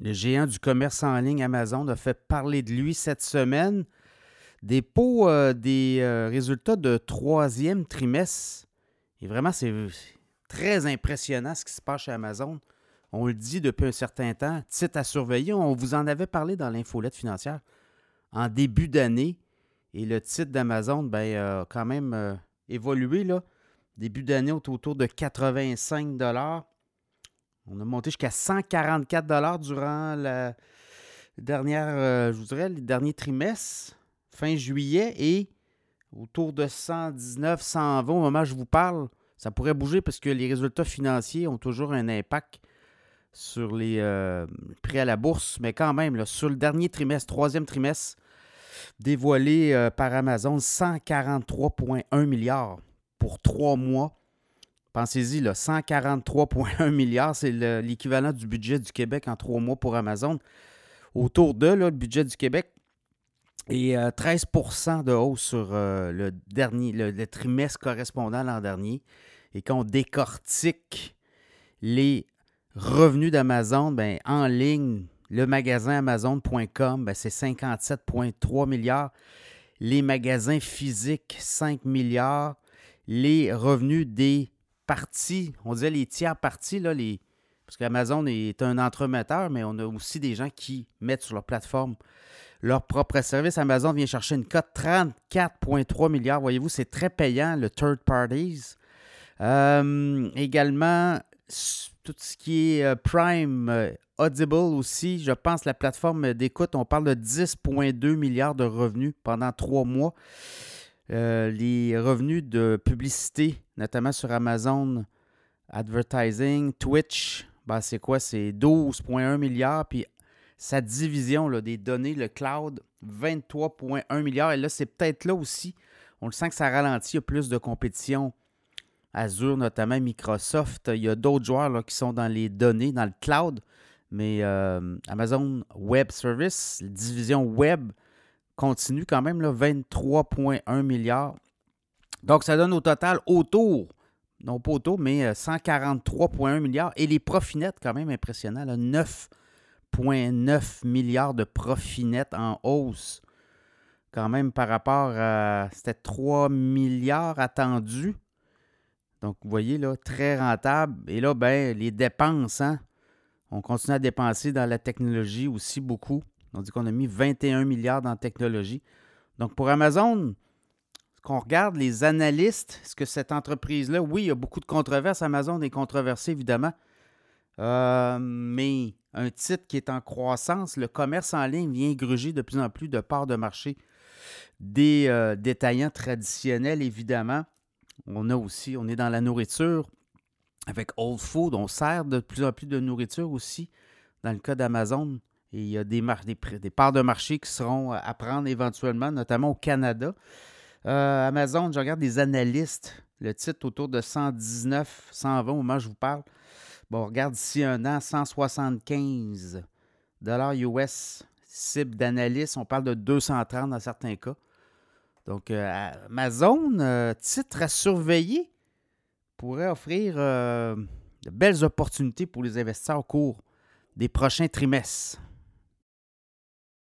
Le géant du commerce en ligne Amazon a fait parler de lui cette semaine. Dépôt euh, des euh, résultats de troisième trimestre. Et vraiment, c'est très impressionnant ce qui se passe chez Amazon. On le dit depuis un certain temps. Titre à surveiller. On vous en avait parlé dans l'infolette financière en début d'année. Et le titre d'Amazon ben, a quand même euh, évolué. Là. Début d'année autour de 85 On a monté jusqu'à 144 durant la dernière, euh, le dernier trimestre, fin juillet, et autour de 119, 120 au moment où je vous parle. Ça pourrait bouger parce que les résultats financiers ont toujours un impact sur les euh, prix à la bourse, mais quand même, sur le dernier trimestre, troisième trimestre, dévoilé euh, par Amazon, 143,1 milliards pour trois mois. Pensez-y, 143,1 milliards, c'est l'équivalent du budget du Québec en trois mois pour Amazon. Autour de le budget du Québec. Et 13% euh, de hausse sur le dernier, le trimestre correspondant l'an dernier. Et quand on décortique les Revenus d'Amazon, ben, en ligne, le magasin Amazon.com, ben, c'est 57,3 milliards. Les magasins physiques, 5 milliards. Les revenus des on disait les tiers parties, là, parce qu'Amazon est un entremetteur, mais on a aussi des gens qui mettent sur leur plateforme leur propre service. Amazon vient chercher une cote 34,3 milliards. Voyez-vous, c'est très payant, le third parties. Euh, également, tout ce qui est euh, Prime, euh, Audible aussi, je pense la plateforme d'écoute, on parle de 10,2 milliards de revenus pendant trois mois. Les revenus de publicité, notamment sur Amazon Advertising, Twitch, ben c'est quoi? C'est 12,1 milliards. Puis sa division là, des données, le cloud, 23,1 milliards. Et là, c'est peut-être là aussi, on le sent que ça ralentit, il y a plus de compétition Azure, notamment Microsoft. Il y a d'autres joueurs qui sont dans les données, dans le cloud. Mais euh, Amazon Web Service, division web, continue quand même 23,1 milliards. Donc, ça donne au total autour, non pas autour, mais 143,1 euh, milliards. Et les profits nets, quand même impressionnants, 9,9 milliards de profits nets en hausse. Quand même par rapport à. C'était 3 milliards attendus donc, vous voyez, là, très rentable. Et là, ben, les dépenses, hein, on continue à dépenser dans la technologie aussi beaucoup. On dit qu'on a mis 21 milliards dans la technologie. Donc, pour Amazon, qu'on regarde les analystes, est-ce que cette entreprise-là, oui, il y a beaucoup de controverses. Amazon est controversé, évidemment. Euh, mais un titre qui est en croissance, le commerce en ligne vient gruger de plus en plus de parts de marché des euh, détaillants traditionnels, évidemment. On a aussi, on est dans la nourriture. Avec Old Food, on sert de plus en plus de nourriture aussi. Dans le cas d'Amazon, il y a des, parts de marché qui seront à prendre éventuellement, notamment au Canada. Euh, Amazon, je regarde des analystes, le titre autour de 119, 120 au moment où je vous parle. Bon, on regarde ici un an, 175 dollars US. Cible d'analyste, on parle de 230 dans certains cas. Donc, euh, Amazon, euh, titre à surveiller, pourrait offrir de belles opportunités pour les investisseurs au cours des prochains trimestres.